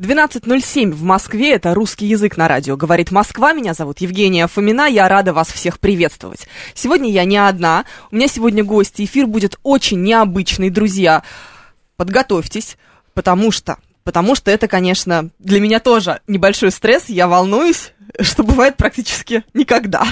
12.07 в Москве, это русский язык на радио. Говорит Москва, меня зовут Евгения Фомина, я рада вас всех приветствовать. Сегодня я не одна, у меня сегодня гости, эфир будет очень необычный, друзья. Подготовьтесь, потому что, потому что это, конечно, для меня тоже небольшой стресс, я волнуюсь, что бывает практически никогда.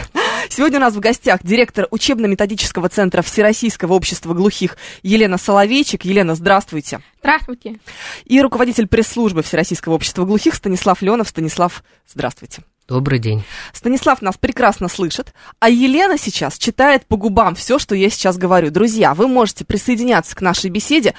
Сегодня у нас в гостях директор учебно-методического центра Всероссийского общества глухих Елена Соловейчик. Елена, здравствуйте. Здравствуйте. И руководитель пресс-службы Всероссийского общества глухих Станислав Леонов. Станислав, здравствуйте. Добрый день. Станислав нас прекрасно слышит, а Елена сейчас читает по губам все, что я сейчас говорю. Друзья, вы можете присоединяться к нашей беседе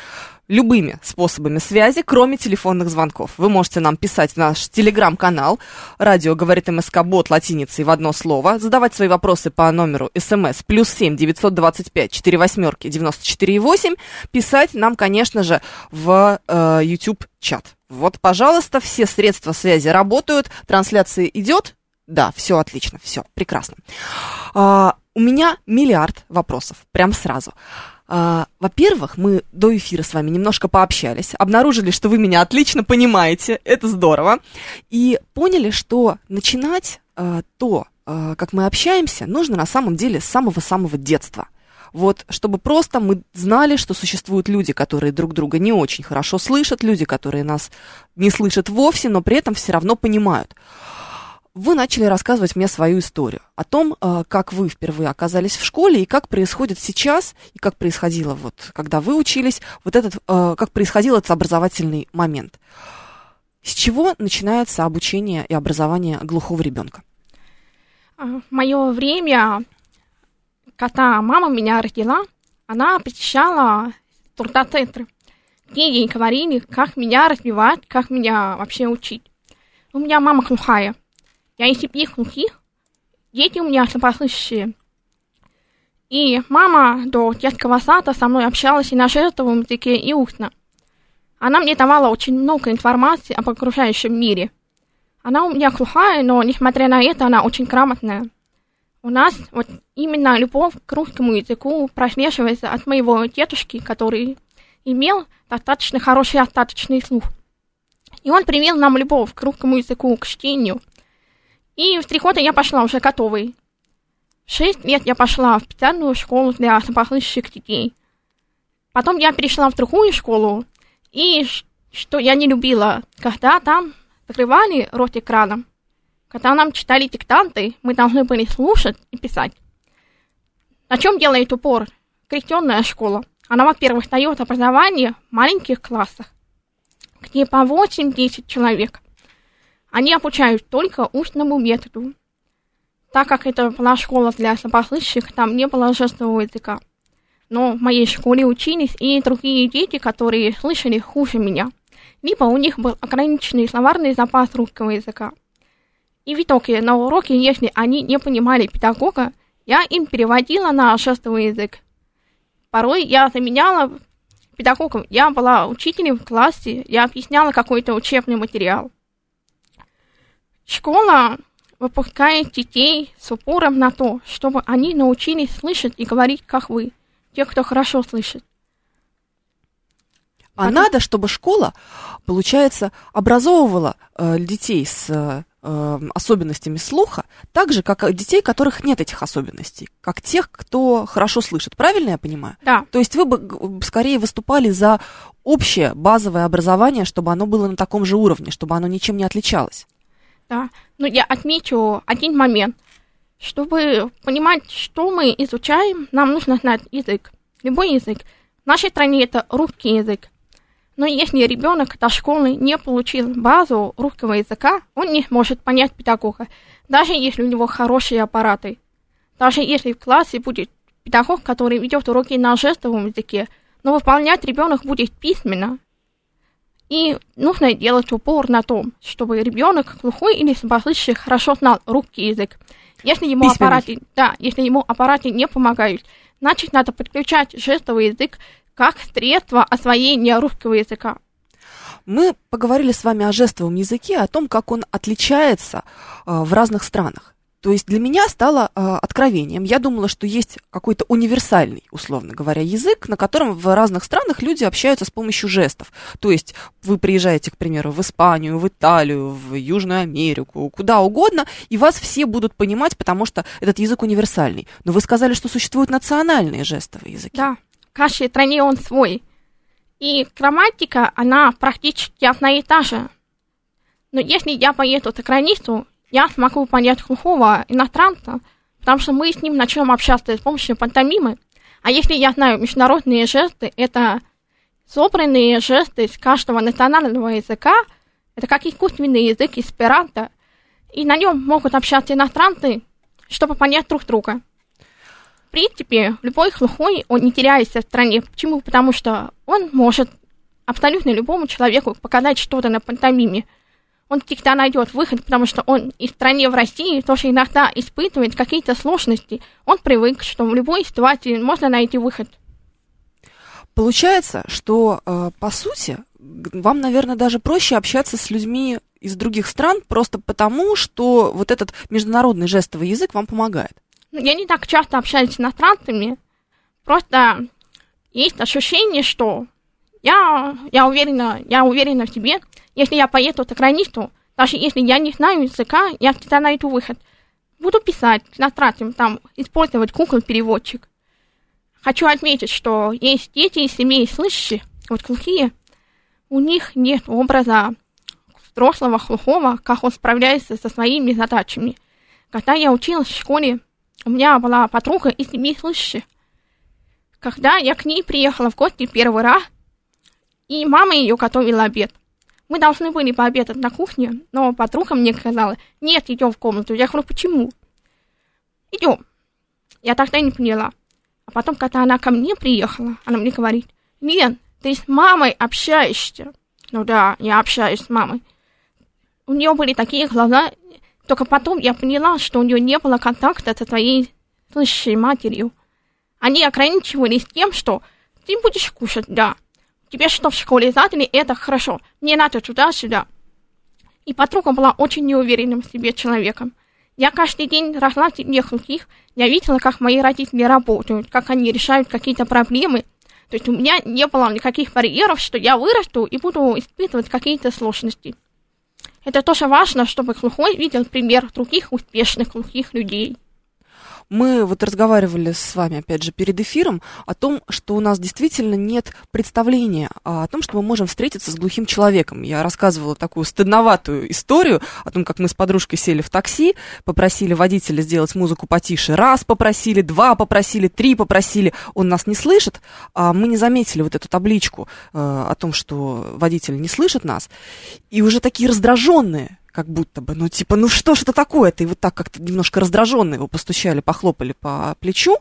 любыми способами связи, кроме телефонных звонков. Вы можете нам писать в наш телеграм-канал «Радио говорит МСК Бот» латиницей в одно слово, задавать свои вопросы по номеру смс плюс семь девятьсот двадцать пять четыре восьмерки девяносто четыре восемь, писать нам, конечно же, в э, YouTube чат. Вот, пожалуйста, все средства связи работают, трансляция идет. Да, все отлично, все прекрасно. А, у меня миллиард вопросов, прям сразу. А, во-первых, мы до эфира с вами немножко пообщались, обнаружили, что вы меня отлично понимаете, это здорово, и поняли, что начинать а, то, а, как мы общаемся, нужно на самом деле с самого-самого детства. Вот, чтобы просто мы знали, что существуют люди, которые друг друга не очень хорошо слышат, люди, которые нас не слышат вовсе, но при этом все равно понимают. Вы начали рассказывать мне свою историю о том, э, как вы впервые оказались в школе и как происходит сейчас, и как происходило вот, когда вы учились, вот этот, э, как происходил этот образовательный момент. С чего начинается обучение и образование глухого ребенка? А, мое время, когда мама меня родила, она посещала трудоцентры, где ей говорили, как меня развивать, как меня вообще учить. У меня мама глухая. Я из семьи глухих, дети у меня слабослышащие. И мама до детского сада со мной общалась и на жестовом языке, и устно. Она мне давала очень много информации об окружающем мире. Она у меня глухая, но несмотря на это, она очень грамотная. У нас вот именно любовь к русскому языку прослеживается от моего дедушки, который имел достаточно хороший остаточный слух. И он привил нам любовь к русскому языку, к чтению. И в три года я пошла уже готовой. В шесть лет я пошла в специальную школу для слабослышащих детей. Потом я перешла в другую школу, и что я не любила, когда там закрывали рот экраном. Когда нам читали диктанты, мы должны были слушать и писать. На чем делает упор крещенная школа? Она, во-первых, дает образование в маленьких классах, где по 8-10 человек. Они обучают только устному методу. Так как это была школа для слабослышащих, там не было жестового языка. Но в моей школе учились и другие дети, которые слышали хуже меня. Либо у них был ограниченный словарный запас русского языка. И в итоге на уроке, если они не понимали педагога, я им переводила на жестовый язык. Порой я заменяла педагогом. Я была учителем в классе, я объясняла какой-то учебный материал. Школа выпускает детей с упором на то, чтобы они научились слышать и говорить, как вы, те, кто хорошо слышит. А Потом- надо, чтобы школа, получается, образовывала э, детей с э, э, особенностями слуха, так же, как детей, которых нет этих особенностей, как тех, кто хорошо слышит. Правильно я понимаю? Да, То есть вы бы скорее выступали за общее базовое образование, чтобы оно было на таком же уровне, чтобы оно ничем не отличалось. Да. Но я отмечу один момент. Чтобы понимать, что мы изучаем, нам нужно знать язык. Любой язык. В нашей стране это русский язык. Но если ребенок до школы не получил базу русского языка, он не может понять педагога, даже если у него хорошие аппараты. Даже если в классе будет педагог, который ведет уроки на жестовом языке, но выполнять ребенок будет письменно. И нужно делать упор на том, чтобы ребенок глухой или слабослышащий хорошо знал русский язык. Если ему Письменный. аппараты, да, если ему аппараты не помогают, значит надо подключать жестовый язык как средство освоения русского языка. Мы поговорили с вами о жестовом языке, о том, как он отличается э, в разных странах. То есть для меня стало э, откровением. Я думала, что есть какой-то универсальный, условно говоря, язык, на котором в разных странах люди общаются с помощью жестов. То есть вы приезжаете, к примеру, в Испанию, в Италию, в Южную Америку, куда угодно, и вас все будут понимать, потому что этот язык универсальный. Но вы сказали, что существуют национальные жестовые языки. Да, в каждой стране он свой. И грамматика, она практически одна и та же. Но если я поеду за границу, я смогу понять глухого иностранца, потому что мы с ним начнем общаться с помощью пантомимы. А если я знаю международные жесты, это собранные жесты из каждого национального языка, это как искусственный язык эсперанто, и на нем могут общаться иностранцы, чтобы понять друг друга. В принципе, любой глухой, он не теряется в стране. Почему? Потому что он может абсолютно любому человеку показать что-то на пантомиме. Он всегда найдет выход, потому что он и в стране в России тоже иногда испытывает какие-то сложности. Он привык, что в любой ситуации можно найти выход. Получается, что, э, по сути, вам, наверное, даже проще общаться с людьми из других стран, просто потому, что вот этот международный жестовый язык вам помогает. Ну, Я не так часто общаюсь с иностранцами, просто есть ощущение, что я, я, уверена, я уверена в себе, если я поеду за границу, даже если я не знаю языка, я всегда найду выход. Буду писать иностранцам, там, использовать Google-переводчик. Хочу отметить, что есть дети из семей слышащих, вот глухие, у них нет образа взрослого глухого, как он справляется со своими задачами. Когда я училась в школе, у меня была подруга из семьи слышащих. Когда я к ней приехала в гости первый раз, и мама ее готовила обед. Мы должны были пообедать на кухне, но подруга мне сказала, нет, идем в комнату. Я говорю, почему? Идем. Я тогда не поняла. А потом, когда она ко мне приехала, она мне говорит, Лен, ты с мамой общаешься. Ну да, я общаюсь с мамой. У нее были такие глаза, только потом я поняла, что у нее не было контакта со своей слышащей матерью. Они ограничивались тем, что ты будешь кушать, да. Тебе что, в школе задали, это хорошо. Мне надо туда-сюда. И подруга была очень неуверенным в себе человеком. Я каждый день росла в глухих, я видела, как мои родители работают, как они решают какие-то проблемы. То есть у меня не было никаких барьеров, что я вырасту и буду испытывать какие-то сложности. Это тоже важно, чтобы глухой видел пример других успешных глухих людей. Мы вот разговаривали с вами, опять же, перед эфиром о том, что у нас действительно нет представления о том, что мы можем встретиться с глухим человеком. Я рассказывала такую стыдноватую историю о том, как мы с подружкой сели в такси, попросили водителя сделать музыку потише. Раз попросили, два попросили, три попросили. Он нас не слышит, а мы не заметили вот эту табличку э, о том, что водитель не слышит нас. И уже такие раздраженные, как будто бы, ну типа, ну что ж это такое-то? И вот так как-то немножко раздраженно его постучали, похлопали по плечу,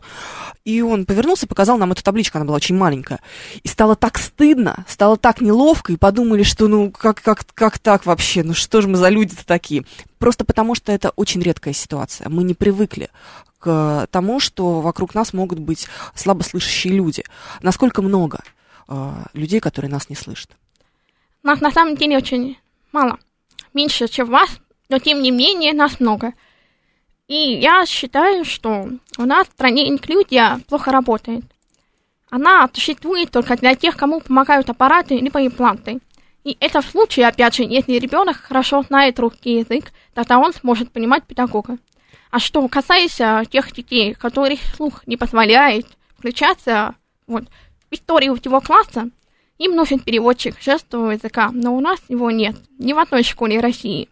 и он повернулся показал нам эту табличку, она была очень маленькая. И стало так стыдно, стало так неловко, и подумали, что ну как, как, как так вообще, ну что же мы за люди-то такие? Просто потому, что это очень редкая ситуация. Мы не привыкли к тому, что вокруг нас могут быть слабослышащие люди. Насколько много э, людей, которые нас не слышат? Нас на самом деле очень мало. Меньше, чем вас, но тем не менее нас много. И я считаю, что у нас в стране инклюзия плохо работает. Она существует только для тех, кому помогают аппараты либо импланты. И это в случае, опять же, если ребенок хорошо знает русский язык, тогда он сможет понимать педагога. А что касается тех детей, которых слух не позволяет включаться вот, в историю его класса, им нужен переводчик жестового языка, но у нас его нет, ни в одной школе России.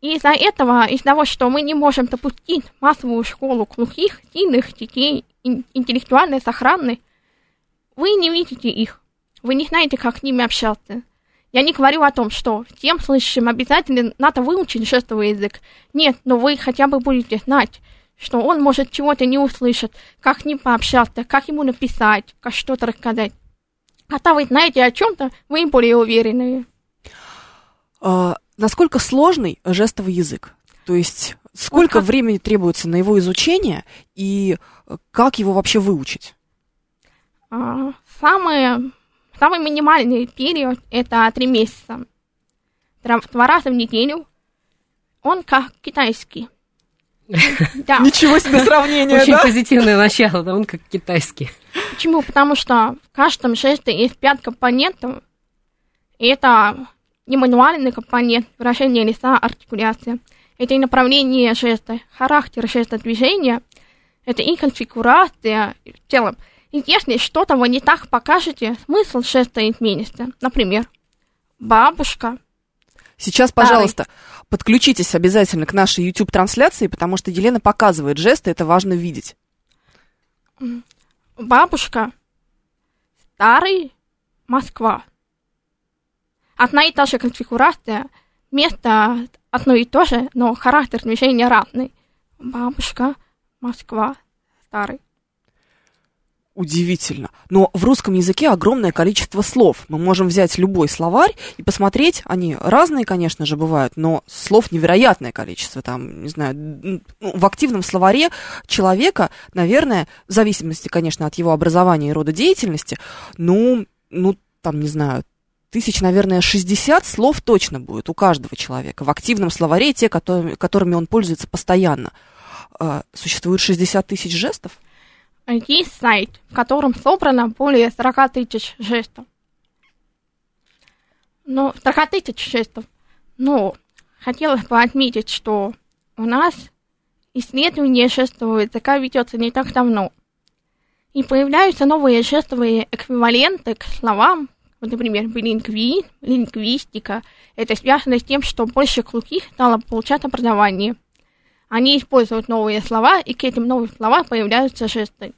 И из-за этого, из-за того, что мы не можем допустить массовую школу глухих, сильных детей, ин- интеллектуально сохранных, вы не видите их. Вы не знаете, как с ними общаться. Я не говорю о том, что всем слышащим обязательно надо выучить жестовый язык. Нет, но вы хотя бы будете знать, что он может чего-то не услышать, как с ним пообщаться, как ему написать, как что-то рассказать. Когда вы знаете о чем-то, вы более уверенные. А, насколько сложный жестовый язык? То есть сколько как- времени требуется на его изучение и э, как его вообще выучить? А, самый, самый минимальный период это три месяца. Два раза в неделю. Он как китайский. Да. Ничего себе сравнение, Очень да? позитивное начало, да, он как китайский. Почему? Потому что в каждом жесте есть пять компонентов. И это не мануальный компонент, выражение лица, артикуляция. Это и направление жеста, характер жеста движения, это и конфигурация в целом. И если что-то вы не так покажете, смысл жеста изменится. Например, бабушка. Сейчас, Старый. Подключитесь обязательно к нашей YouTube-трансляции, потому что Елена показывает жесты, это важно видеть. Бабушка. Старый. Москва. Одна и та же конфигурация. Место одно и то же, но характер движения разный. Бабушка. Москва. Старый. Удивительно. Но в русском языке огромное количество слов. Мы можем взять любой словарь и посмотреть. Они разные, конечно же, бывают, но слов невероятное количество. Там, не знаю, ну, в активном словаре человека, наверное, в зависимости, конечно, от его образования и рода деятельности, ну, ну, там, не знаю, тысяч, наверное, 60 слов точно будет у каждого человека. В активном словаре те, которыми, которыми он пользуется постоянно. А, Существует 60 тысяч жестов? Есть сайт, в котором собрано более 40 тысяч жестов. Ну, 40 тысяч жестов. Но хотелось бы отметить, что у нас исследование жестового языка ведется не так давно. И появляются новые жестовые эквиваленты к словам, вот, например, билингвизм, лингвистика. Это связано с тем, что больше глухих стало получать образование. Они используют новые слова, и к этим новым словам появляются жесты.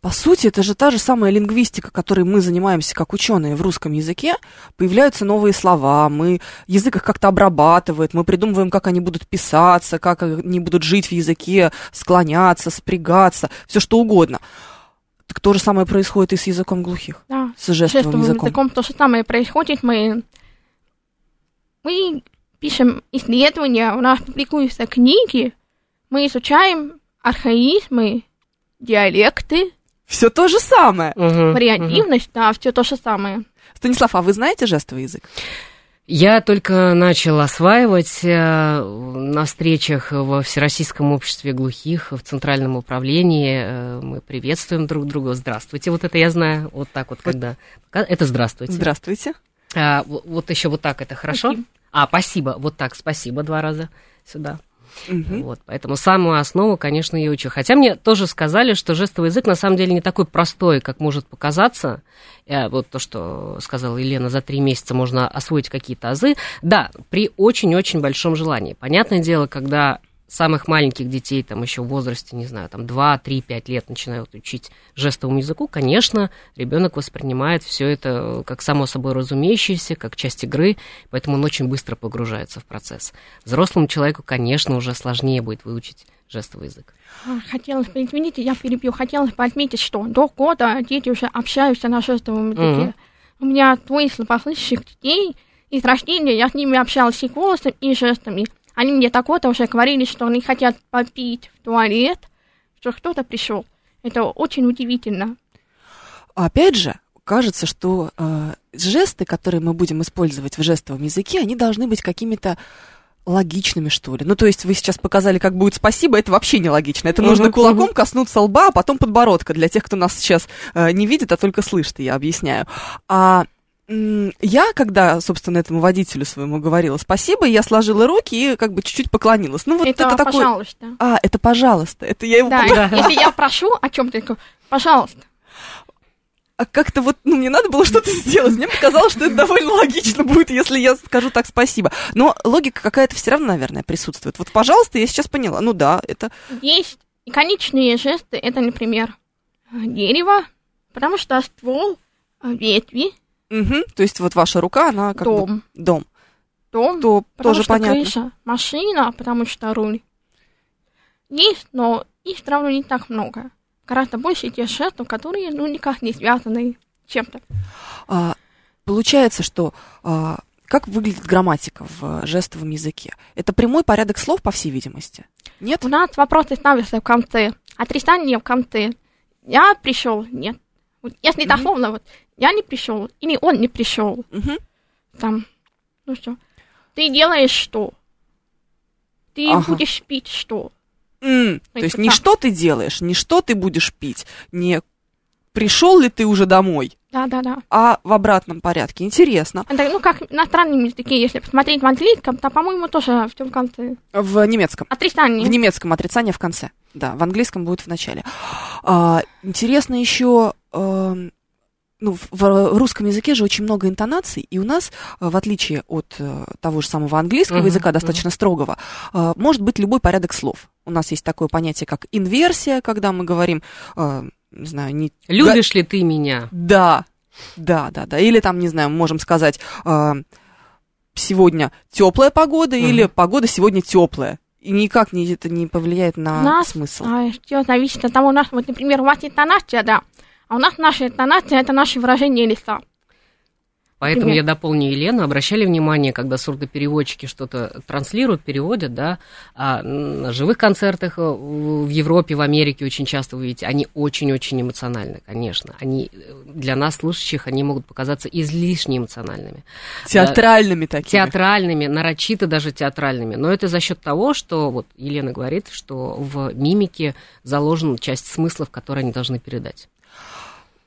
По сути, это же та же самая лингвистика, которой мы занимаемся как ученые в русском языке. Появляются новые слова, мы язык их как-то обрабатывает, мы придумываем, как они будут писаться, как они будут жить в языке, склоняться, спрягаться, все что угодно. Так то же самое происходит и с языком глухих, Да. с жестовым, жестовым языком. языком то же самое происходит. Мы, мы пишем исследования, у нас публикуются книги, мы изучаем архаизмы, диалекты, Все то же самое. Мгм. вариативность, да, все то же самое. Станислав, а вы знаете жестовый язык? Я только начал осваивать э, на встречах во Всероссийском обществе глухих, в Центральном управлении. э, Мы приветствуем друг друга. Здравствуйте. Вот это я знаю. Вот так вот, когда... Это здравствуйте. Здравствуйте. А, вот еще вот так это хорошо? Спасибо. А, спасибо. Вот так, спасибо два раза сюда. Мгм. Вот, поэтому самую основу, конечно, я учу. Хотя мне тоже сказали, что жестовый язык на самом деле не такой простой, как может показаться. Э, Вот то, что сказала Елена, за три месяца можно освоить какие-то азы. Да, при очень-очень большом желании. Понятное дело, когда самых маленьких детей, там еще в возрасте, не знаю, там 2, 3, 5 лет начинают учить жестовому языку, конечно, ребенок воспринимает все это как само собой разумеющееся, как часть игры, поэтому он очень быстро погружается в процесс. Взрослому человеку, конечно, уже сложнее будет выучить жестовый язык. А, Хотелось бы, извините, я перебью, хотелось бы отметить, что до года дети уже общаются на жестовом языке. Мгм. У меня двое слабослышащих детей, и с рождения я с ними общалась и голосом, и жестами. Они мне так-то уже говорили, что они хотят попить в туалет, что кто-то пришел. Это очень удивительно. Опять же, кажется, что э, жесты, которые мы будем использовать в жестовом языке, они должны быть какими-то логичными, что ли. Ну, то есть вы сейчас показали, как будет спасибо, это вообще не логично. Это нужно кулаком коснуться лба, а потом подбородка. Для тех, кто нас сейчас э, не видит, а только слышит, я объясняю. А я, когда, собственно, этому водителю своему говорила спасибо, я сложила руки и как бы чуть-чуть поклонилась. Ну, вот это, это, такой... пожалуйста. А, это пожалуйста. Это я его Да, Да. если я прошу о чем-то, пожалуйста. а как-то вот, ну, мне надо было что-то сделать. Мне показалось, что это довольно логично будет, если я скажу так спасибо. Но логика какая-то все равно, наверное, присутствует. Вот, пожалуйста, я сейчас поняла. Ну да, это... Есть иконичные жесты, это, например, дерево, потому что ствол, ветви, Мгм. То есть вот ваша рука, она как бы... дом, Дом. дом, То потому тоже что понятно. крыша, машина, потому что руль. Есть, но их равно не так много. Гораздо больше тех жестов, которые ну никак не связаны чем-то. А, получается, что а, как выглядит грамматика в жестовом языке? Это прямой порядок слов, по всей видимости? Нет? У нас вопросы ставятся в конце, отрицание в конце. Я пришел, нет. Вот если Мгм. дословно, вот, я не пришел, или он не пришел, Мгм. там, ну что, ты делаешь что? Ты Ага. будешь пить что? М, То Это есть не так. что ты делаешь, не что ты будешь пить, не пришел ли ты уже домой, Да-да-да. а в обратном порядке. Интересно. Это, ну, как на странном языке, если посмотреть в английском, то, по-моему, тоже в том конце. В немецком. Отрицание. В немецком отрицание в конце. Да, в английском будет в начале. А, интересно еще, эм, ну, в, русском языке же очень много интонаций, и у нас, э, в отличие от э, того же самого английского Мгм, языка, достаточно строгого, э, может быть любой порядок слов. У нас есть такое понятие, как инверсия, когда мы говорим, не знаю, не Любишь ли ты меня? да, да, да, да. Или там, не знаю, мы можем сказать, э, сегодня теплая погода Мгм. или погода сегодня теплая. И никак не, это не повлияет на У нас смысл. а, все зависит от того, у нас, вот, например, у вас интонация, да, а у нас наша интонация, это наше выражение лица. Поэтому Например? я дополню Елену. Обращали внимание, когда сурдопереводчики что-то транслируют, переводят, да, а на живых концертах э, в Европе, в Америке очень часто вы видите, они очень-очень эмоциональны, конечно. Они э, для нас, слушающих, они могут показаться излишне эмоциональными. Театральными такими. Театральными, нарочито даже театральными. Но это за счет того, что, вот Елена говорит, что в мимике заложена часть смыслов, которые они должны передать.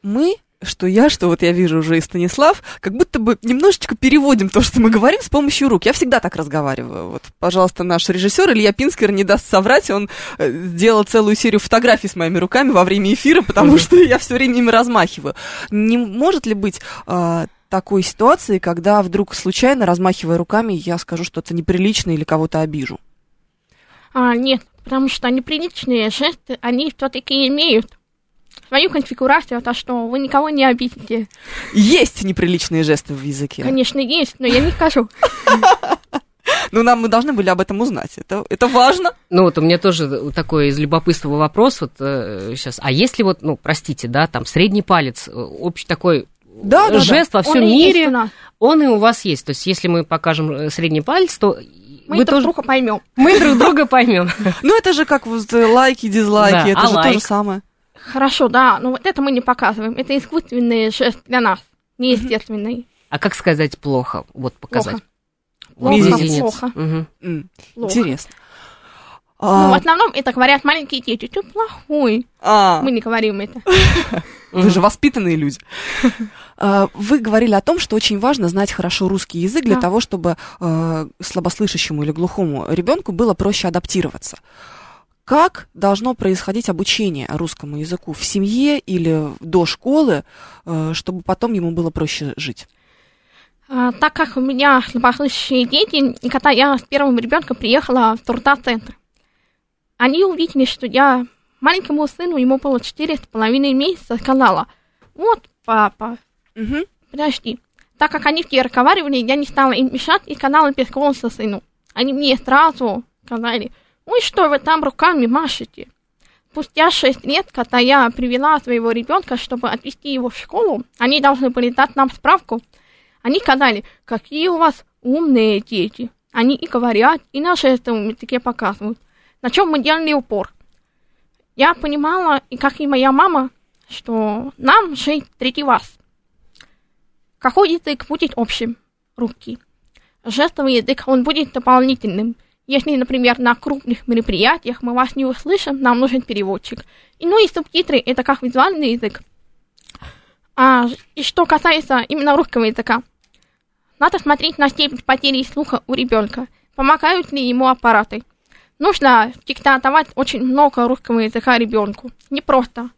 Мы, что я, что вот я вижу уже и Станислав, как будто бы немножечко переводим то, что мы говорим с помощью рук. Я всегда так разговариваю. Вот, пожалуйста, наш режиссер Илья Пинскер не даст соврать. Он э, сделал целую серию фотографий с моими руками во время эфира, потому что я все время ими размахиваю. Не может ли быть э, такой ситуации, когда вдруг случайно, размахивая руками, я скажу что-то неприличное или кого-то обижу? А, нет, потому что неприличные жесты, они все-таки имеют свою конфигурацию, то что вы никого не обидите. Есть неприличные жесты в языке. Конечно, есть, но я не скажу. Но нам мы должны были об этом узнать. Это, это важно. Ну вот у меня тоже такой из любопытства вопрос вот сейчас. А если вот, ну простите, да, там средний палец, э, общий такой Да, да, да. жест во Он всем мире, он и у вас есть. То есть если мы покажем э, средний палец, то Мы вы друг тоже друга поймем. мы друг друга поймем. Ну, это же как вот э, лайки, дизлайки, Да, это а же то же самое. Хорошо, да, но вот это мы не показываем. Это искусственный жест для нас, неестественный. А как сказать плохо? Вот показать. Плохо. Плохо, плохо. М, плохо. Интересно. Ну, в А, основном это говорят маленькие дети. Ты плохой. а, Мы не говорим это. вы же воспитанные люди. А, Вы говорили о том, что очень важно знать хорошо русский язык для того, чтобы э, слабослышащему или глухому ребенку было проще адаптироваться. Как должно происходить обучение русскому языку в семье или до школы, э, чтобы потом ему было проще жить? А, так как у меня слабослышащие дети, и когда я с первым ребенком приехала в труда-центр, они увидели, что я маленькому сыну, ему было четыре с половиной месяца, сказала, вот, папа, Мгм. подожди. Так как они все разговаривали, я не стала им мешать и сказала без голоса сыну. Они мне сразу сказали, ой, что вы там руками машете? Спустя шесть лет, когда я привела своего ребенка, чтобы отвезти его в школу, они должны были дать нам справку. Они сказали, какие у вас умные дети. Они и говорят, и на жестовом языке показывают. На чем мы делали упор. Я понимала, и как и моя мама, что нам жить третий раз. Какой язык будет общим? Русский. Жестовый язык, он будет дополнительным. Если, например, на крупных мероприятиях мы вас не услышим, нам нужен переводчик. И, ну и субтитры, это как визуальный язык. А, и что касается именно русского языка, надо смотреть на степень потери слуха у ребенка. Помогают ли ему аппараты? Нужно давать очень много русского языка ребенку. Не просто.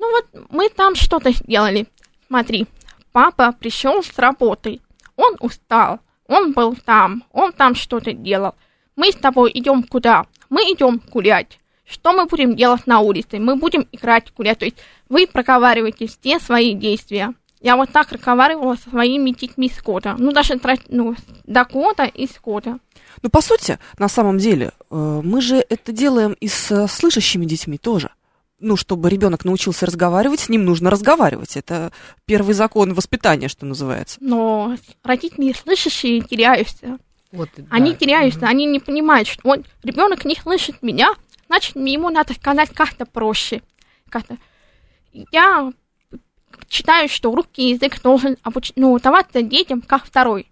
Ну вот мы там что-то сделали. Смотри, папа пришел с работы. Он устал. Он был там. Он там что-то делал. Мы с тобой идем куда? Мы идем гулять. Что мы будем делать на улице? Мы будем играть, гулять. То есть вы проговариваете все свои действия. Я вот так разговаривала со своими детьми с года. Ну, даже ну, до года и с года. Ну, по сути, на самом деле, э, мы же это делаем и с э, слышащими детьми тоже. ну, чтобы ребенок научился разговаривать, с ним нужно разговаривать. Это первый закон воспитания, что называется. Но родители слышащие теряются. Вот, Они да. теряются, они не понимают, что вот ребенок не слышит меня, значит, ему надо сказать как-то проще. Как-то. Я считаю, что русский язык должен обуч... ну, даваться детям как второй.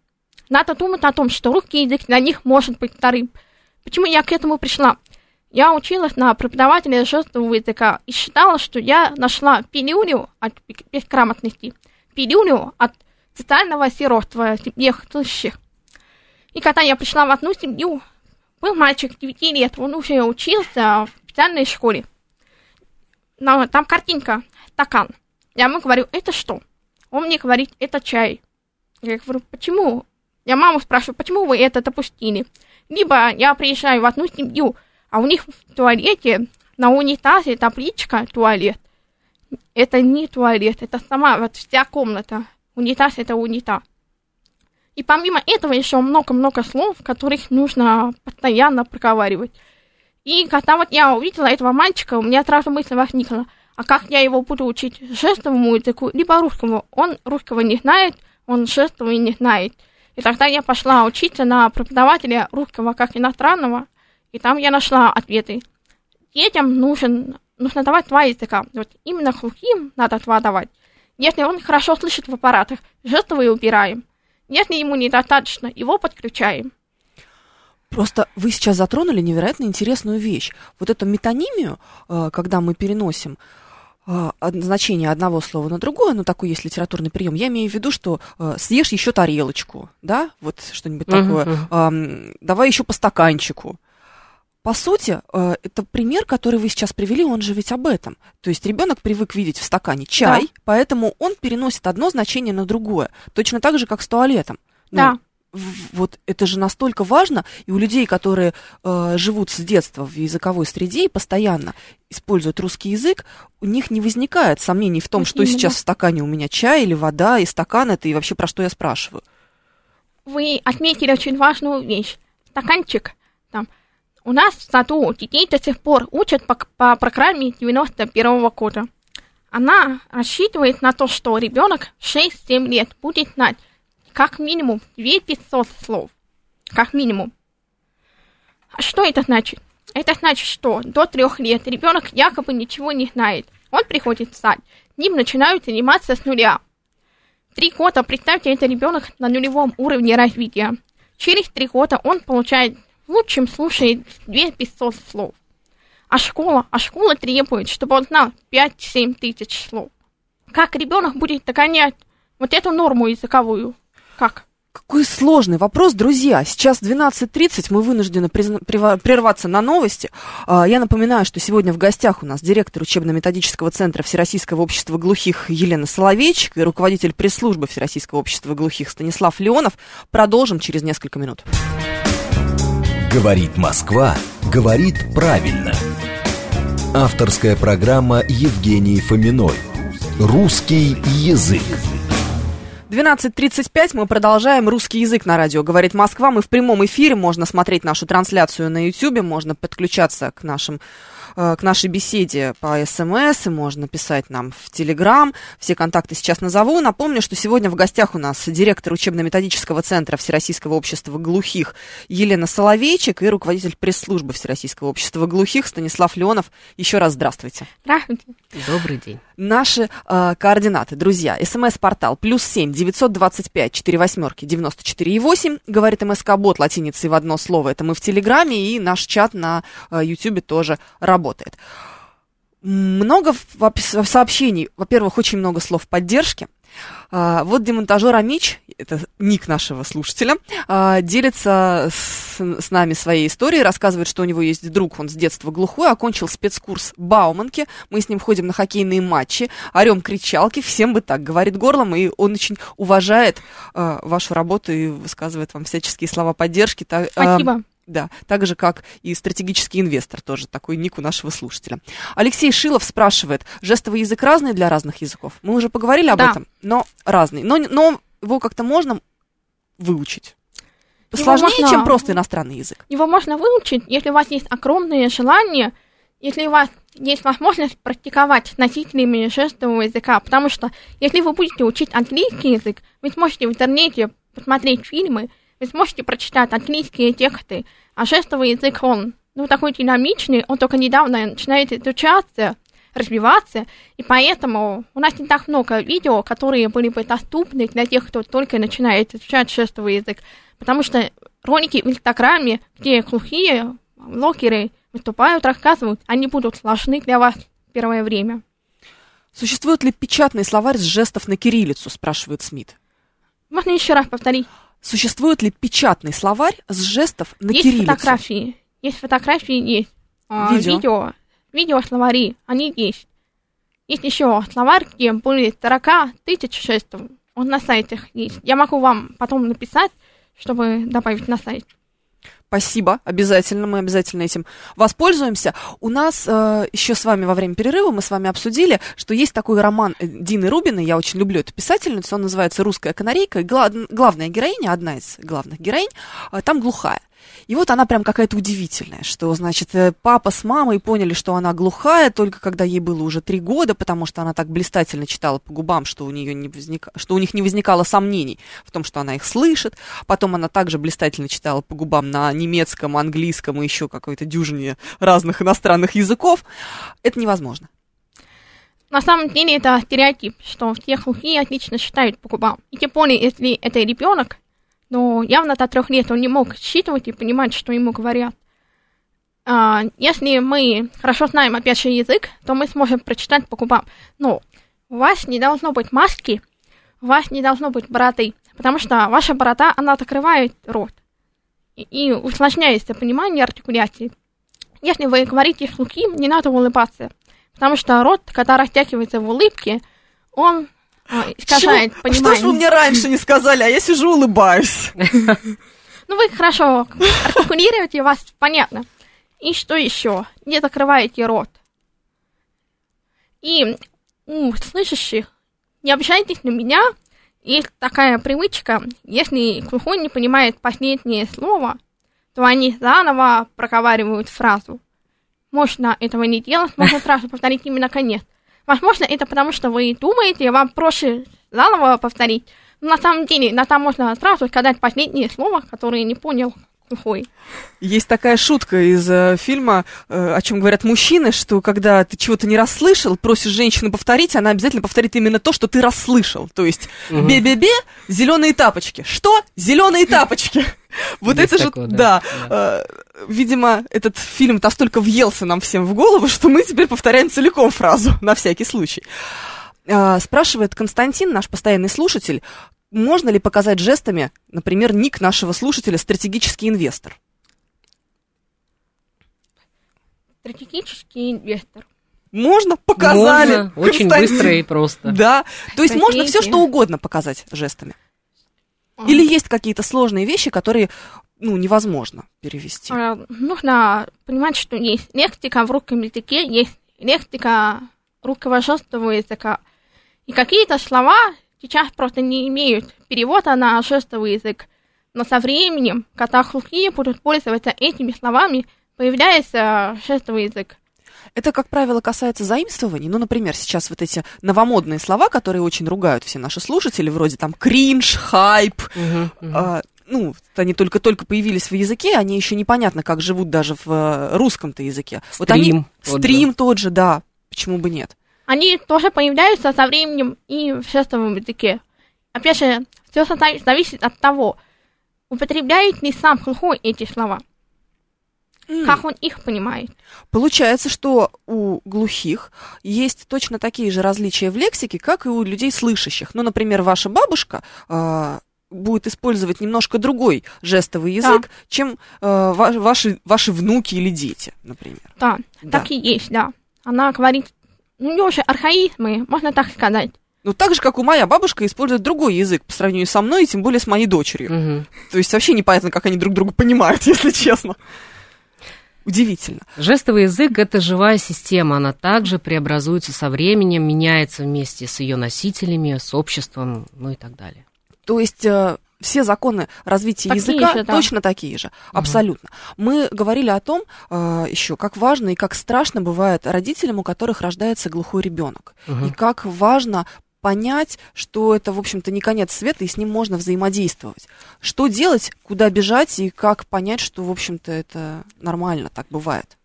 Надо думать о том, что русский язык для них может быть вторым. Почему я к этому пришла? Я училась на преподавателя жестового языка и считала, что я нашла пилюлю от бе- безграмотности, пилюлю от социального сиротства тех слышащих. И когда я пришла в одну семью, был мальчик 9 лет, он уже учился в специальной школе. Но там картинка, стакан. Я ему говорю, это что? Он мне говорит, это чай. Я говорю, почему? Я маму спрашиваю, почему вы это допустили? Либо я приезжаю в одну семью, а у них в туалете на унитазе табличка туалет. Это не туалет, это сама вот вся комната. Унитаз это унитаз. И помимо этого еще много-много слов, которых нужно постоянно проговаривать. И когда вот я увидела этого мальчика, у меня сразу мысль возникла, а как я его буду учить жестовому языку, либо русскому? Он русского не знает, он жестовый не знает. И тогда я пошла учиться на преподавателя русского как иностранного, и там я нашла ответы. Детям нужен, нужно давать два языка. Вот именно глухим надо два давать. Если он хорошо слышит в аппаратах, жестовые убираем. Если ему недостаточно, его подключаем. Просто вы сейчас затронули невероятно интересную вещь. Вот эту метонимию, э, когда мы переносим э, значение одного слова на другое, ну такой есть литературный прием. Я имею в виду, что э, съешь еще тарелочку, да, вот что-нибудь такое. давай еще по стаканчику. По сути, э, это пример, который вы сейчас привели, он же ведь об этом. То есть ребенок привык видеть в стакане чай, поэтому он переносит одно значение на другое. Точно так же, как с туалетом. Ну, Да. вот это же настолько важно, и у людей, которые э, живут с детства в языковой среде и постоянно используют русский язык, у них не возникает сомнений в том, Вот что именно. сейчас в стакане у меня чай или вода, и стакан это, и вообще про что я спрашиваю. Вы отметили очень важную вещь. Стаканчик. Там. У нас в саду детей до сих пор учат по, по программе 91 года. Она рассчитывает на то, что ребенок в 6-7 лет будет знать как минимум 2500 слов. Как минимум. А что это значит? Это значит, что до трех лет ребенок якобы ничего не знает. Он приходит в сад, ним начинают заниматься с нуля. Три года, представьте, это ребенок на нулевом уровне развития. Через три года он получает в лучшем случае 2500 слов. А школа, а школа требует, чтобы он знал 5-7 тысяч слов. Как ребенок будет догонять вот эту норму языковую? Как? Какой сложный вопрос, друзья. Сейчас 12.30, мы вынуждены призна- прерваться на новости. А, Я напоминаю, что сегодня в гостях у нас директор учебно-методического центра Всероссийского общества глухих Елена Соловейчик и руководитель пресс-службы Всероссийского общества глухих Станислав Леонов. Продолжим через несколько минут. Говорит Москва, говорит правильно. Авторская программа Евгении Фоминой. Русский язык. 12.35 мы продолжаем русский язык на радио. Говорит Москва. Мы в прямом эфире. Можно смотреть нашу трансляцию на YouTube, можно подключаться к нашим к нашей беседе по СМС, и можно писать нам в Телеграм. Все контакты сейчас назову. Напомню, что сегодня в гостях у нас директор учебно-методического центра Всероссийского общества глухих Елена Соловейчик и руководитель пресс-службы Всероссийского общества глухих Станислав Леонов. Еще раз здравствуйте. Здравствуйте. Добрый день. Наши э, координаты, друзья. СМС-портал плюс семь девятьсот двадцать пять четыре восьмерки девяносто четыре и восемь. Говорит МСК-бот латиницей в одно слово. Это мы в Телеграме, и наш чат на э, Ютубе тоже работает. Много в- в- сообщений. Во-первых, очень много слов поддержки. А, вот демонтажер Амич, это ник нашего слушателя, а, делится с, с нами своей историей, рассказывает, что у него есть друг, он с детства глухой, окончил спецкурс Бауманки, мы с ним ходим на хоккейные матчи, орем кричалки, всем бы так, говорит горлом, и он очень уважает а, вашу работу и высказывает вам всяческие слова поддержки. Спасибо. Да, так же, как и стратегический инвестор, тоже такой ник у нашего слушателя. Алексей Шилов спрашивает, жестовый язык разный для разных языков? Мы уже поговорили об Да. этом, но разный. Но, но его как-то можно выучить? Его Сложнее, можно- чем просто иностранный язык. Его можно выучить, если у вас есть огромное желание если у вас есть возможность практиковать носителями жестового языка, потому что если вы будете учить английский язык, вы сможете в интернете посмотреть фильмы, вы сможете прочитать английские тексты, а жестовый язык, он ну, такой динамичный, он только недавно начинает изучаться, развиваться, и поэтому у нас не так много видео, которые были бы доступны для тех, кто только начинает изучать жестовый язык, потому что ролики в Инстаграме, где глухие блогеры выступают, рассказывают, они будут сложны для вас в первое время. Существует ли печатный словарь с жестов на кириллицу, спрашивает Смит. Можно еще раз повторить? Существует ли печатный словарь с жестов на есть кириллицу? фотографии. Есть фотографии, есть а, Видео. видео. Видео словари, они есть. Есть еще словарь, где более 40 тысяч жестов. Он на сайтах есть. Я могу вам потом написать, чтобы добавить на сайт. Спасибо, обязательно, мы обязательно этим воспользуемся. У нас э, еще с вами во время перерыва мы с вами обсудили, что есть такой роман э, Дины Рубиной, я очень люблю эту писательницу, он называется «Русская канарейка», и гла- главная героиня, одна из главных героинь, э, там глухая. И вот она прям какая-то удивительная, что, значит, э, папа с мамой поняли, что она глухая только когда ей было уже три года, потому что она так блистательно читала по губам, что у, нее не возника... что у них не возникало сомнений в том, что она их слышит. Потом она также блистательно читала по губам на немецком, английском и еще какой-то дюжине разных иностранных языков. Это невозможно. На самом деле это стереотип, что все глухие отлично считают по губам. И тем более, если это ребенок, но явно до трех лет он не мог считывать и понимать, что ему говорят. А, если мы хорошо знаем, опять же, язык, то мы сможем прочитать по губам. Но у вас не должно быть маски, у вас не должно быть бороды, потому что ваша борода, она закрывает рот. И, и усложняется понимание артикуляции. Если вы говорите с глухим, не надо улыбаться, потому что рот, когда растягивается в улыбке, он искажает Чего? понимание. Что ж вы мне раньше не сказали, а я сижу улыбаюсь. Ну, вы хорошо артикулируете, вас понятно. И что еще? Не закрываете рот. И у слышащих, не обижайтесь на меня, есть такая привычка, если глухой не понимает последнее слово, то они заново проговаривают фразу. Можно этого не делать, можно сразу повторить именно конец. Возможно, это потому, что вы думаете, вам проще заново повторить. Но на самом деле, на там можно сразу сказать последнее слово, которое не понял глухой. Есть такая шутка из э, фильма, э, о чем говорят мужчины, что когда ты чего-то не расслышал, просишь женщину повторить, она обязательно повторит именно то, что ты расслышал. То есть бе-бе-бе, зеленые тапочки. Что? Зеленые тапочки. Вот это же, да. Видимо, этот фильм настолько въелся нам всем в голову, что мы теперь повторяем целиком фразу, на всякий случай. А, Спрашивает Константин, наш постоянный слушатель, можно ли показать жестами, например, ник нашего слушателя «Стратегический инвестор»? Стратегический инвестор. Можно? Показали. Можно, очень быстро и просто. Да. То есть можно все Стратегия. что угодно показать жестами. Или есть какие-то сложные вещи, которые ну, невозможно перевести. А, Нужно понимать, что есть лексика в русском языке, есть лексика языка. И какие-то слова сейчас просто не имеют перевода на жестовый язык. Но со временем, когда глухие будут пользоваться этими словами, появляется жестовый язык. Это, как правило, касается заимствований. Ну, например, сейчас вот эти новомодные слова, которые очень ругают все наши слушатели, вроде там кринж, хайп, Мгм, мгм. а, ну, они только-только появились в языке, они еще непонятно, как живут даже в э, русском-то языке. Вот они, Стрим тот же. стрим тот же, да, почему бы нет. Они тоже появляются со временем и в жестовом языке. Опять же, все зависит от того, употребляет ли сам глухой эти слова, М. как он их понимает. Получается, что у глухих есть точно такие же различия в лексике, как и у людей слышащих. Ну, например, ваша бабушка а, будет использовать немножко другой жестовый язык, чем а, ва- ваши, ваши внуки или дети, например. Да, Да. так и есть, да. Она говорит, ну, нее уже архаизмы, можно так сказать. Ну, так же, как у моя бабушка использует другой язык по сравнению со мной, и тем более с моей дочерью. Мгм. То есть вообще непонятно, как они друг друга понимают, если честно. Удивительно. Жестовый язык – это живая система, она также преобразуется со временем, меняется вместе с ее носителями, с обществом, ну и так далее. То есть э, все законы развития Такие языка же, да. точно такие же, абсолютно. Мы говорили о том э, еще, как важно и как страшно бывает родителям, у которых рождается глухой ребенок, Мгм. и как важно понять, что это, в общем-то, не конец света, и с ним можно взаимодействовать. Что делать, куда бежать, и как понять, что, в общем-то, это нормально, так бывает.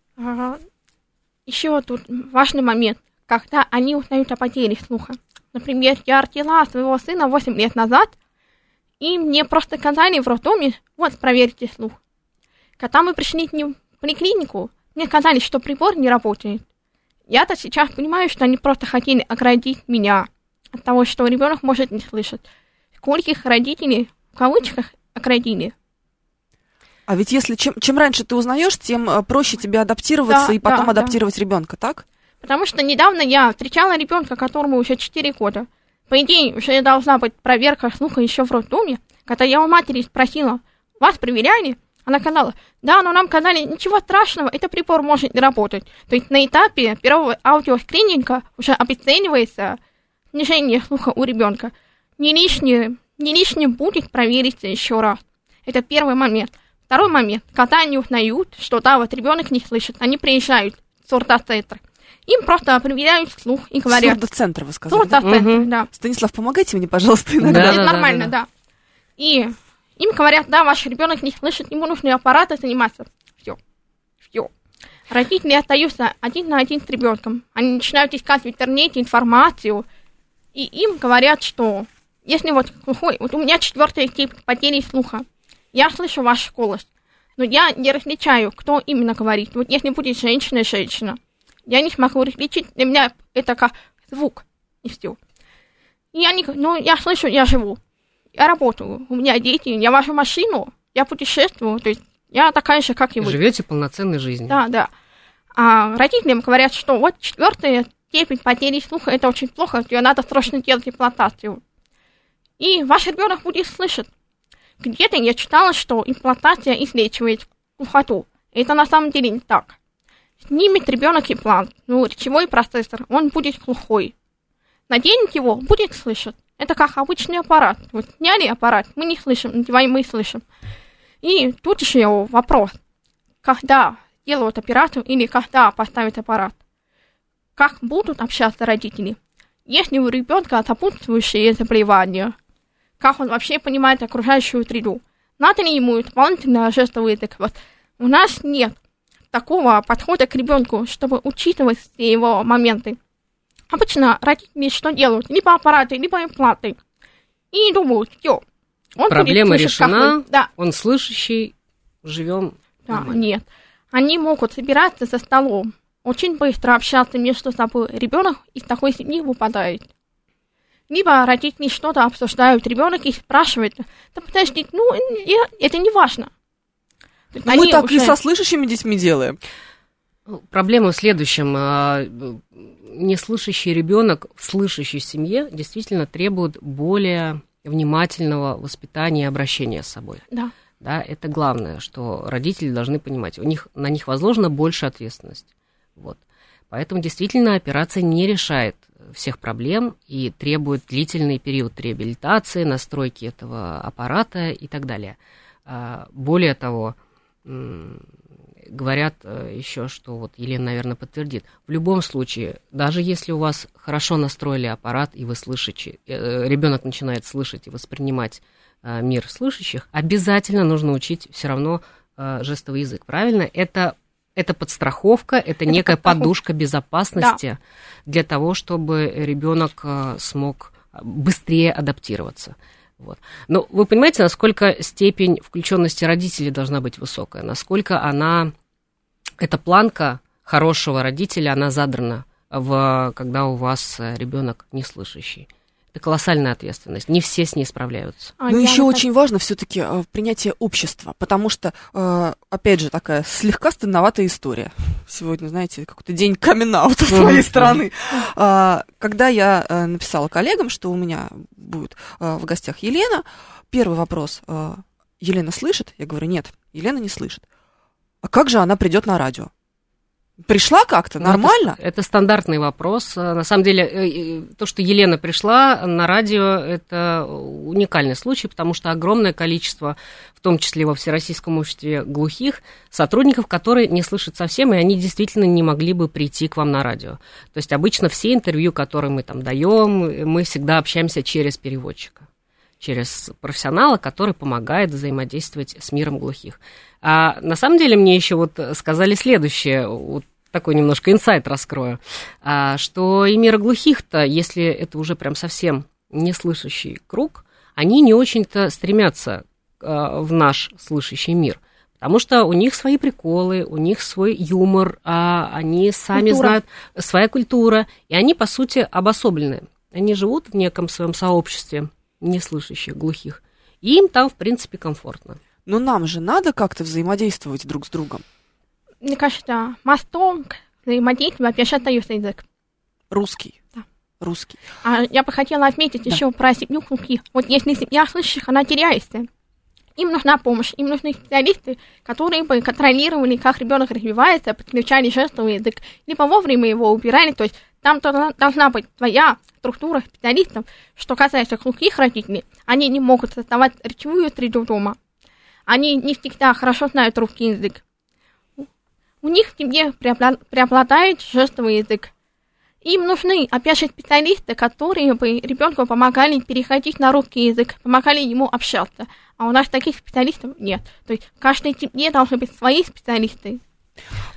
Еще тут важный момент, когда они узнают о потере слуха. Например, я родила своего сына 8 лет назад, и мне просто сказали в роддоме, вот, проверьте слух. Когда мы пришли к ним в поликлинику, мне сказали, что прибор не работает. Я-то сейчас понимаю, что они просто хотели оградить меня от того, что ребенок может не слышать. Скольких родителей, в кавычках, оградили. А ведь если чем, чем раньше ты узнаешь, тем э, проще тебе адаптироваться Да, и потом да, да. адаптировать ребенка, так? Потому что недавно я встречала ребенка, которому уже 4 года. По идее, уже должна быть проверка слуха еще в роддоме. Когда я у матери спросила, вас проверяли? Она сказала, да, но нам сказали, ничего страшного, этот прибор может не работать. То есть на этапе первого аудиоскрининга уже обесценивается снижение слуха у ребенка. Не лишнее, не лишнее будет провериться еще раз. Это первый момент. Второй момент. Когда они узнают, что да, вот ребенок не слышит, они приезжают в сурдоцентр. Им просто проверяют слух и говорят. Сурдоцентр, вы сказали. да? Мгм. да. Станислав, помогайте мне, пожалуйста, иногда. Да, Это да, да, нормально, да, да. И им говорят, да, ваш ребенок не слышит, ему нужны аппараты заниматься. Все. Все. Родители остаются один на один с ребенком. Они начинают искать в интернете информацию, и им говорят, что если вот глухой, вот у меня четвертый тип потери слуха, я слышу ваш голос, но я не различаю, кто именно говорит. Вот если будет женщина, женщина, я не смогу различить, для меня это как звук, и все. И я не, ну, я слышу, я живу, я работаю, у меня дети, я вожу машину, я путешествую, то есть я такая же, как и вы. Живете полноценной жизнью. Да, да. А родителям говорят, что вот четвертая степень потери слуха это очень плохо, тебе надо срочно делать имплантацию. И ваш ребенок будет слышать. Где-то я читала, что имплантация излечивает глухоту. Это на самом деле не так. Снимет ребенок имплант, ну, речевой процессор, он будет глухой. Наденет его, будет слышать. Это как обычный аппарат. Вот сняли аппарат, мы не слышим, надеваем, мы слышим. И тут еще вопрос. Когда делают операцию или когда поставят аппарат? Как будут общаться родители? Если у ребенка сопутствующие заболевания, как он вообще понимает окружающую среду? Надо ли ему дополнительно жестовый язык? Вот у нас нет такого подхода к ребенку, чтобы учитывать все его моменты. Обычно родители что делают? Либо аппараты, либо импланты. И думают, все. Он Проблема будет слышать, решена. Да, Он слышащий, живем. да, нормально. нет. Они могут собираться за столом, очень быстро общаться между собой. Ребенок из такой семьи выпадает. Либо родители что-то обсуждают, ребенок их спрашивает, да подожди, ну, я- это не важно. Есть Ну, они мы так и уже- со слышащими детьми делаем. Проблема в следующем. а, Неслышащий ребенок в слышащей семье действительно требует более внимательного воспитания и обращения с собой. Да. Да, это главное, что родители должны понимать. У них, на них возложена больше ответственность. Вот. Поэтому действительно операция не решает всех проблем и требует длительный период реабилитации, настройки этого аппарата и так далее. А, Более того, говорят еще, что вот Елена, наверное, подтвердит. В любом случае, даже если у вас хорошо настроили аппарат, и вы слышите, ребенок начинает слышать и воспринимать э, мир слышащих, обязательно нужно учить все равно э, жестовый язык. Правильно? Это, это подстраховка, это, некая подстраховка. подушка безопасности для того, чтобы ребенок э, смог быстрее адаптироваться. Вот. Но вы понимаете, насколько степень включенности родителей должна быть высокая, насколько она, эта планка хорошего родителя, она задрана, в, когда у вас ребенок неслышащий. Это колоссальная ответственность. Не все с ней справляются. А, Но я еще очень важно все-таки принятие общества, потому что, э, опять же, такая слегка стыдноватая история. Сегодня, знаете, какой-то день камин с моей стороны. А, Когда я э, написала коллегам, что у меня будет э, в гостях Елена, первый вопрос. э, Елена слышит? Я говорю, нет, Елена не слышит. А как же она придет на радио? Пришла как-то? Ну, Нормально? Это, это стандартный вопрос. А, На самом деле, э, э, то, что Елена пришла на радио, это уникальный случай, потому что огромное количество, в том числе во Всероссийском обществе глухих, сотрудников, которые не слышат совсем, и они действительно не могли бы прийти к вам на радио. То есть обычно все интервью, которые мы там даем, мы всегда общаемся через переводчика через профессионала, который помогает взаимодействовать с миром глухих. А на самом деле мне еще вот сказали следующее, вот такой немножко инсайт раскрою, а, что и мира глухих-то, если это уже прям совсем неслышащий круг, они не очень-то стремятся а, в наш слышащий мир. Потому что у них свои приколы, у них свой юмор, а они сами Культура. знают своя культура, и они, по сути, обособлены. Они живут в неком своем сообществе неслышащих, глухих. И им там, в принципе, комфортно. Но нам же надо как-то взаимодействовать друг с другом. Мне кажется, мостом к взаимодействию опять остается язык. Русский. Да. Русский. А я бы хотела отметить Да. еще про семью глухих. Вот если семья слышащих, она теряется. Им нужна помощь, им нужны специалисты, которые бы контролировали, как ребенок развивается, подключали жестовый язык, либо вовремя его убирали. То есть там должна быть твоя структура специалистов. Что касается глухих родителей, они не могут создавать речевую среду дома. Они не всегда хорошо знают русский язык. У- них в семье преобла- преобладает жестовый язык. Им нужны, опять же, специалисты, которые бы ребенку помогали переходить на русский язык, помогали ему общаться. А у нас таких специалистов нет. То есть в каждой семье должны быть свои специалисты.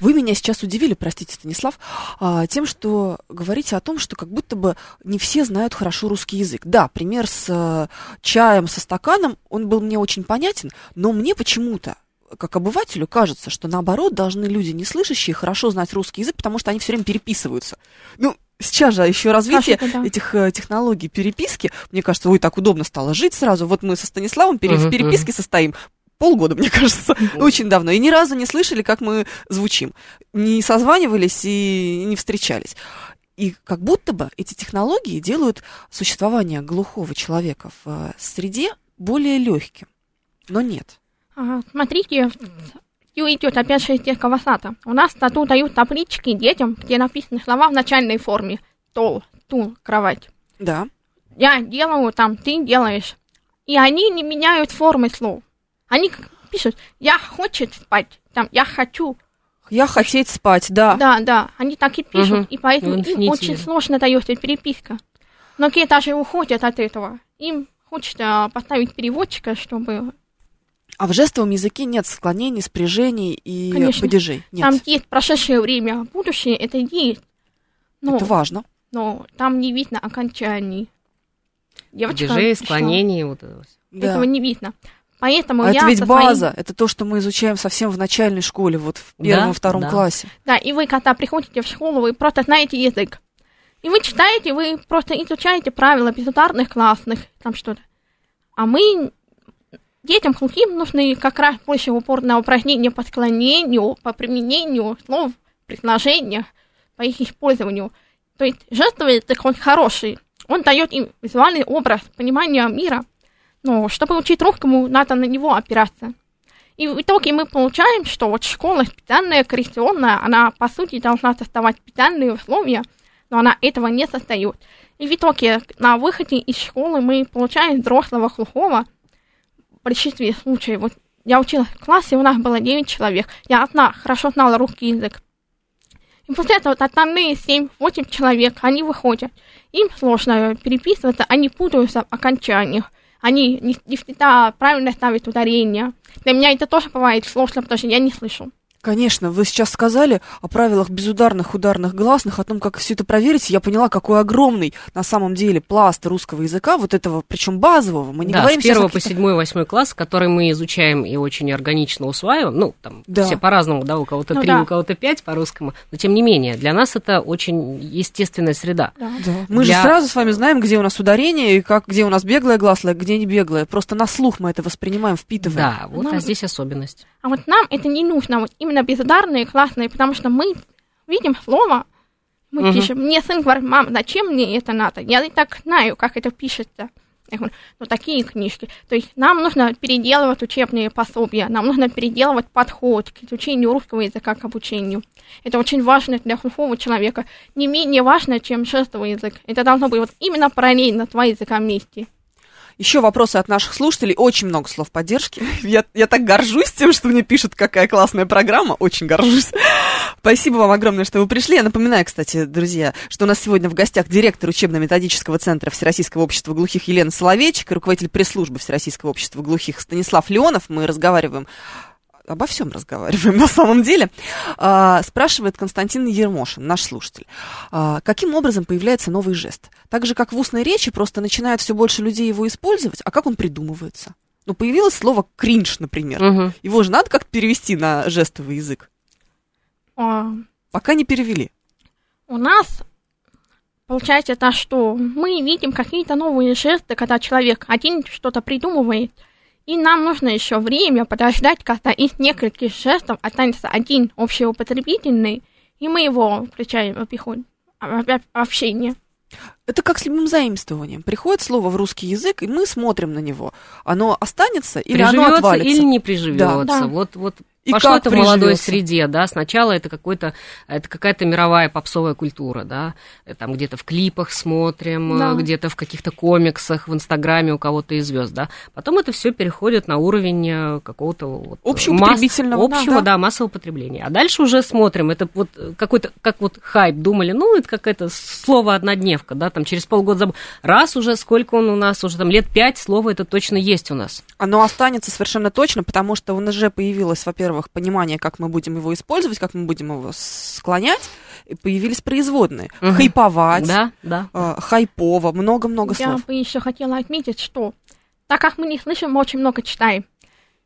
Вы меня сейчас удивили, простите, Станислав, а, тем, что говорите о том, что как будто бы не все знают хорошо русский язык. Да, пример с э, чаем, со стаканом, он был мне очень понятен, но мне почему-то как обывателю кажется, что наоборот должны люди, не слышащие, хорошо знать русский язык, потому что они все время переписываются. Ну, сейчас же еще развитие Кажется, да. этих э, технологий переписки. Мне кажется, ой, так удобно стало жить сразу. Вот мы со Станиславом пере- в Мгм, переписке состоим полгода, мне кажется, очень давно. И ни разу не слышали, как мы звучим. Не созванивались и не встречались. И как будто бы эти технологии делают существование глухого человека в э, среде более легким. Но нет. А, смотрите, все идет опять же из детского сада. У нас тату дают таблички детям, где написаны слова в начальной форме. Стол, стул, кровать. Да. Я делаю там, ты делаешь. И они не меняют формы слов. Они пишут, я хочет спать, там, я хочу. Я хотеть спать, да. Да, да, они так и пишут, Мгм. и поэтому им очень сложно дается переписка. Многие даже уходят от этого. Им хочется поставить переводчика, чтобы А в жестовом языке нет склонений, спряжений и Конечно. падежей. Нет. там есть прошедшее время, будущее, это есть. Но, Это важно. но там не видно окончаний. Девочка Падежей, пришла. склонений, вот это. Да. Этого не видно. Поэтому А я это ведь со своим- база, это то, что мы изучаем совсем в начальной школе, вот в первом, Да, втором да. классе. Да, и вы, когда приходите в школу, вы просто знаете язык. И вы читаете, вы просто изучаете правила безударных классных, там что-то. А мы детям глухим нужны как раз больше упор на упражнения по склонению, по применению слов, предложениях, по их использованию. То есть жестовый язык, он хороший. Он дает им визуальный образ, понимание мира. Но чтобы учить русскому, надо на него опираться. И в итоге мы получаем, что вот школа специальная, коррекционная, она, по сути, должна создавать специальные условия, но она этого не создает. И в итоге на выходе из школы мы получаем взрослого глухого в большинстве случаев. Вот я училась в классе, у нас было 9 человек. Я одна хорошо знала русский язык. И после этого вот остальные 7-8 человек, они выходят. Им сложно переписываться, они путаются в окончаниях. Они не, не всегда правильно ставят ударение. Для меня это тоже бывает сложно, потому что я не слышу. Конечно, вы сейчас сказали о правилах безударных, ударных, гласных, о том, как все это проверить. Я поняла, какой огромный на самом деле пласт русского языка, вот этого, причем базового. Мы не да, говорим с первого по седьмой, восьмой класс, который мы изучаем и очень органично усваиваем. Ну, там Да. все по-разному, да, у кого-то Ну три, да. у кого-то пять по-русскому. Но тем не менее, для нас это очень естественная среда. Да. Да. Мы же Для- сразу с вами знаем, где у нас ударение, и как, где у нас беглое гласное, где не беглое. Просто на слух мы это воспринимаем, впитываем. Да, вот Ну, а здесь особенность. А вот нам это не нужно, вот именно безударные, классные, потому что мы видим слово, мы Мгм. пишем, мне сын говорит, мам, зачем мне это надо? Я и так знаю, как это пишется. Я говорю, ну такие книжки. То есть нам нужно переделывать учебные пособия, нам нужно переделывать подход к изучению русского языка, к обучению. Это очень важно для глухого человека. Не менее важно, чем жестовый язык. Это должно быть вот именно параллельно два языка вместе. Еще вопросы от наших слушателей. Очень много слов поддержки. Я, я так горжусь тем, что мне пишут, какая классная программа. Очень горжусь. Спасибо вам огромное, что вы пришли. Я напоминаю, кстати, друзья, что у нас сегодня в гостях директор учебно-методического центра Всероссийского общества глухих Елена Соловейчик и руководитель пресс-службы Всероссийского общества глухих Станислав Леонов. Мы разговариваем обо всем разговариваем на самом деле. А, спрашивает Константин Ермошин, наш слушатель. А, каким образом появляется новый жест? Так же, как в устной речи, просто начинает все больше людей его использовать, а как он придумывается? Ну, появилось слово кринж, например. Мгм. Его же надо как-то перевести на жестовый язык. А, Пока не перевели. У нас получается то, что мы видим какие-то новые жесты, когда человек один что-то придумывает, и нам нужно еще время подождать, когда из нескольких жестов останется один общеупотребительный, и мы его включаем в обиход, общение. Это как с любым заимствованием. Приходит слово в русский язык, и мы смотрим на него. Оно останется или оно Приживется отвалится? или не приживется. Да. Вот, вот И пошло это в молодой среде, да. Сначала это какой-то, это какая-то мировая попсовая культура, да. Э, Там где-то в клипах смотрим, Да. э, где-то в каких-то комиксах, в Инстаграме у кого-то из звезд, да. Потом это все переходит на уровень э, какого-то вот, Общеупотребительного, масс- общего, да. да, массового потребления. А дальше уже смотрим, это вот какой-то, как вот хайп, думали, ну, это какое-то слово однодневка, да, там через полгода забыл. Раз уже, сколько он у нас, уже там лет пять, слово это точно есть у нас. Оно останется совершенно точно, потому что у нас уже появилось, во-первых, понимание, как мы будем его использовать, как мы будем его склонять, и появились производные. Мгм. Хайповать, Да, да. э, хайпово, много-много Я слов. бы еще хотела отметить, что так как мы не слышим, мы очень много читаем.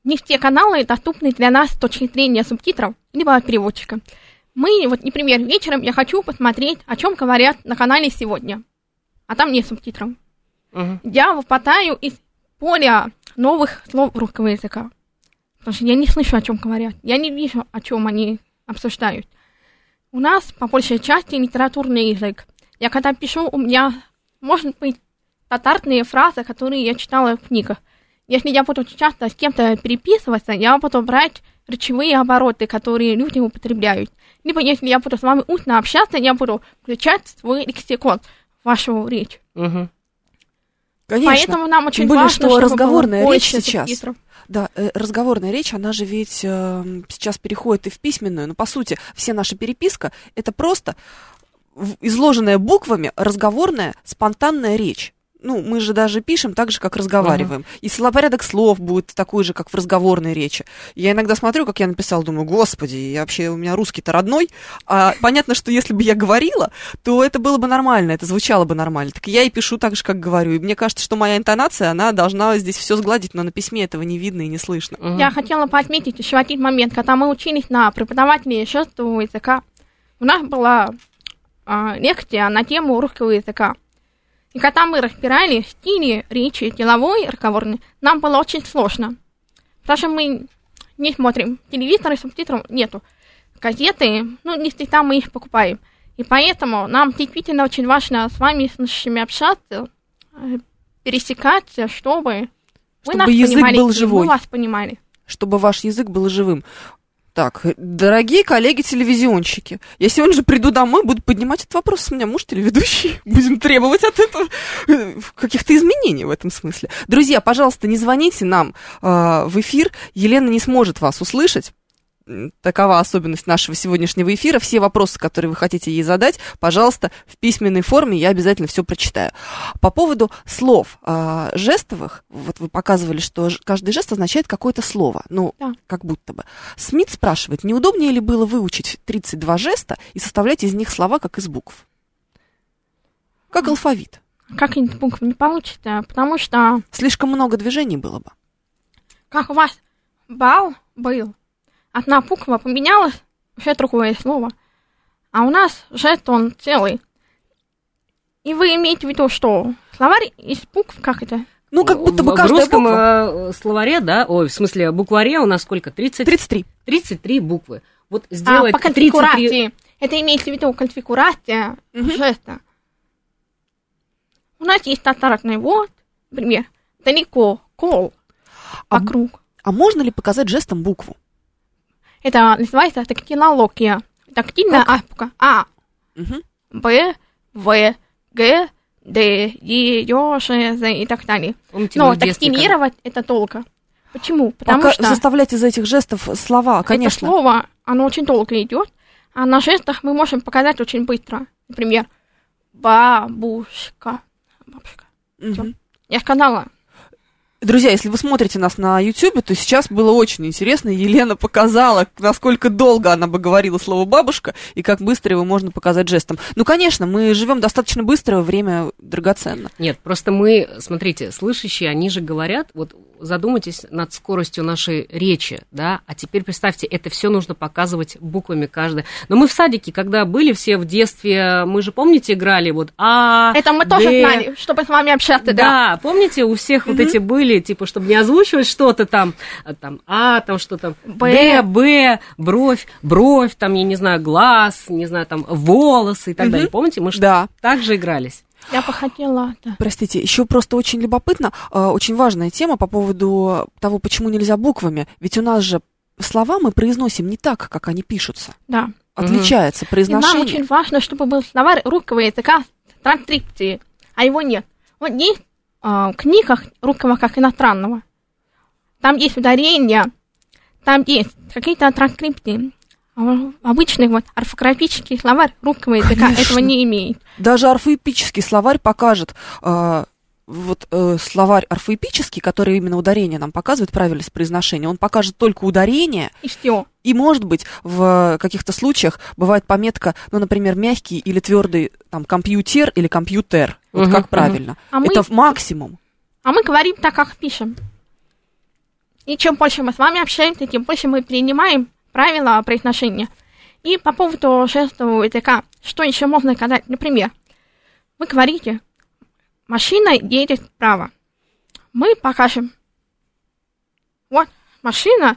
Не все каналы доступны для нас с точки зрения субтитров, либо от переводчика. Мы, вот, например, вечером я хочу посмотреть, о чем говорят на канале сегодня. А там нет субтитров. Мгм. Я выпадаю из поля новых слов русского языка. Потому что я не слышу, о чем говорят. Я не вижу, о чем они обсуждают. У нас, по большей части, литературный язык. Я когда пишу, у меня, может быть, стандартные фразы, которые я читала в книгах. Если я буду часто с кем-то переписываться, я буду брать речевые обороты, которые люди употребляют. Либо если я буду с вами устно общаться, я буду включать свой лексикон в вашу речь. Мгм. Конечно. Поэтому нам очень Тем более, важно, что разговорная речь сейчас. субтитров. Да, э, разговорная речь, она же ведь э, сейчас переходит и в письменную. Но, по сути, все наша переписка — это просто изложенная буквами разговорная спонтанная речь. Ну, мы же даже пишем так же, как разговариваем. И словопорядок слов будет такой же, как в разговорной речи. Я иногда смотрю, как я написал, думаю, господи, я вообще у меня русский-то родной. А понятно, что если бы я говорила, то это было бы нормально, это звучало бы нормально. Так я и пишу так же, как говорю. И мне кажется, что моя интонация, она должна здесь все сгладить, но на письме этого не видно и не слышно. Мгм. Я хотела поотметить еще один момент. Когда мы учились на преподавателе жестового языка, у нас была а, лекция на тему русского языка. И когда мы разбирали стили речи, деловой, разговорный, нам было очень сложно. Потому что мы не смотрим телевизор и субтитров нету. Газеты, ну, не всегда мы их покупаем. И поэтому нам действительно очень важно с вами, с нашими общаться, э, пересекаться, чтобы, вы Чтобы нас язык понимали, был живой. мы вас понимали. чтобы ваш язык был живым. Так, дорогие коллеги-телевизионщики, я сегодня же приду домой, буду поднимать этот вопрос, у меня муж телеведущий, будем требовать от этого э, каких-то изменений в этом смысле. Друзья, пожалуйста, не звоните нам э, в эфир, Елена не сможет вас услышать. Такова особенность нашего сегодняшнего эфира. Все вопросы, которые вы хотите ей задать, пожалуйста, в письменной форме, я обязательно все прочитаю. По поводу слов а, жестовых, вот вы показывали, что каждый жест означает какое-то слово, ну, Да. как будто бы. Смит спрашивает, не удобнее ли было выучить 32 жеста и составлять из них слова, как из букв? Как алфавит. Как из букв не получится, потому что Слишком много движений было бы. как у вас бал был, одна буква поменялась, уже другое слово. А у нас жест он целый. И вы имеете в виду, что словарь из букв, как это? Ну, как будто в, бы в каждая русском буква. э, словаре, да, ой, в смысле, букваре у нас сколько? 30, 33. 33 буквы. Вот А, сделать по 33... конфигурации. Это имеется в виду конфигурация Мгм. жеста. У нас есть стандартный вот, например, далеко, кол, А вокруг. А можно ли показать жестом букву? Это называется тактилология. Тактильная азбука. А, Мгм. Б, В, Г, Д, Е, Ё, Ш, З и так далее. Помните, Но тактилировать это долго. Почему? Потому Пока что заставлять из этих жестов слова, конечно. это слово, оно очень долго идет, а на жестах мы можем показать очень быстро. Например, бабушка. Бабушка. Мгм. Я сказала, Друзья, если вы смотрите нас на YouTube, то сейчас было очень интересно. Елена показала, насколько долго она бы говорила слово бабушка и как быстро его можно показать жестом. Ну, конечно, мы живем достаточно быстро, время драгоценно. Нет, просто мы, смотрите, слышащие, они же говорят, вот задумайтесь над скоростью нашей речи, да, а теперь представьте, это все нужно показывать буквами каждое. Но мы в садике, когда были все в детстве, мы же, помните, играли вот А, это мы тоже Д. знали, чтобы с вами общаться, да. Да, помните, у всех вот эти были, типа, чтобы не озвучивать что-то там, а, там, А, там что там, Б. Б, бровь, бровь, там, я не знаю, глаз, не знаю, там, волосы и так далее. Помните, мы же Да. так же игрались. Я бы хотела, да. Простите, еще просто очень любопытно, э, очень важная тема по поводу того, почему нельзя буквами. Ведь у нас же слова мы произносим не так, как они пишутся. да. Отличается И нам произношение. очень важно, чтобы был словарь русского языка с транскрипцией, а его нет. Вот есть а, в книгах русского как иностранного, там есть ударения, там есть какие-то транскрипции. А обычный вот орфографический словарь русского языка Конечно. этого не имеет. Даже орфоэпический словарь покажет, э, вот э, словарь орфоэпический, который именно ударение нам показывает, правильность произношения, он покажет только ударение, И все. и, может быть, в каких-то случаях бывает пометка, ну, например, мягкий или твердый, там, компьютер или компьютер, вот как мгм. правильно. А мы- Это в максимум. А мы говорим так, как пишем. И чем больше мы с вами общаемся, тем больше мы принимаем правила произношения. И по поводу жестового языка, что еще можно сказать? Например, вы говорите, машина едет вправо. Мы покажем. Вот машина,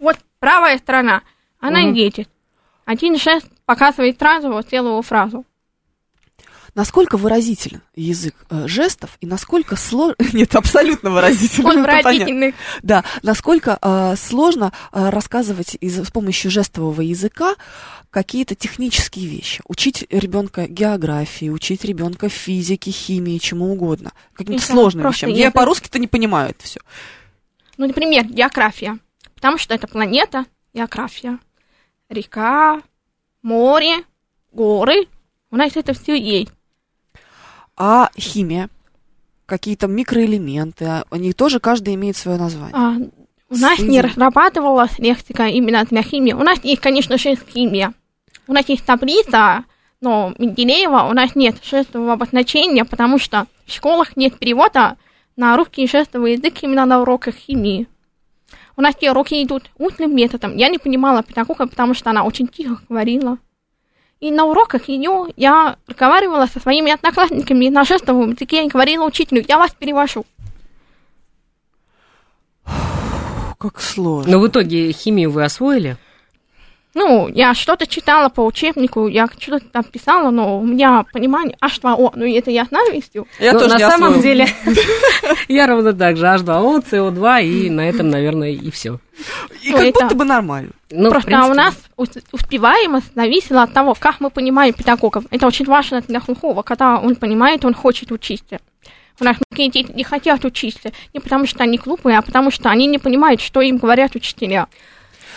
вот правая сторона, она Мгм. едет. Один жест показывает сразу вот целую фразу. Насколько выразителен язык э, жестов и насколько сложно... Нет, абсолютно выразителен. Он выразительный. Да, насколько э, сложно э, рассказывать из, с помощью жестового языка какие-то технические вещи. Учить ребенка географии, учить ребенка физике, химии, чему угодно. Каким-то сложным вещам. Я по-русски-то не понимаю это все. Ну, например, география. Потому что это планета, география. Река, море, горы. У нас это все есть. А химия? Какие-то микроэлементы, они тоже каждый имеет свое название. А, у нас не разрабатывалась лексика именно для химии. У нас есть, конечно же, химия. У нас есть таблица, но Менделеева у нас нет жестового обозначения, потому что в школах нет перевода на русский жестовый язык именно на уроках химии. У нас те уроки идут устным методом. Я не понимала педагога, потому что она очень тихо говорила. И на уроках ее я разговаривала со своими одноклассниками на жестовом языке и говорила учителю, я вас перевожу. Как сложно. Но в итоге химию вы освоили? Ну, я что-то читала по учебнику, я что-то там писала, но у меня понимание H2O, ну и это я знаю истину. Я Но тоже на не самом освоила. деле я ровно так же. H2O, CO2 и на этом, наверное, и все. И Ну, как это- будто бы нормально. Ну, Просто принципе, у нас ус- успеваемость зависела от того, как мы понимаем педагогов. Это очень важно для глухого, когда он понимает, он хочет учиться. У нас многие дети не хотят учиться, не потому что они глупые, а потому что они не понимают, что им говорят учителя.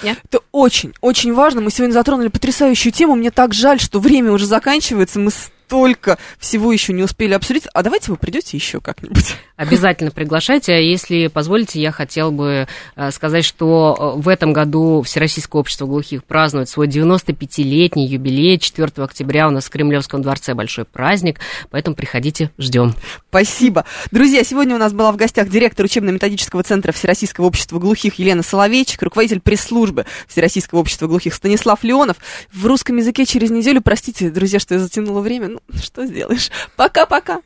Это очень, очень важно. Мы сегодня затронули потрясающую тему. Мне так жаль, что время уже заканчивается. Мы столько всего еще не успели обсудить. А давайте вы придете еще как-нибудь. Обязательно приглашайте. А Если позволите, я хотел бы э, сказать, что э, в этом году Всероссийское общество глухих празднует свой 95-летний юбилей. 4 октября у нас в Кремлевском дворце большой праздник, поэтому приходите, ждем. Спасибо. Друзья, сегодня у нас была в гостях директор учебно-методического центра Всероссийского общества глухих Елена Соловейчик, руководитель пресс-службы Всероссийского общества глухих Станислав Леонов. В русском языке через неделю, простите, друзья, что я затянула время, что сделаешь. Пока-пока.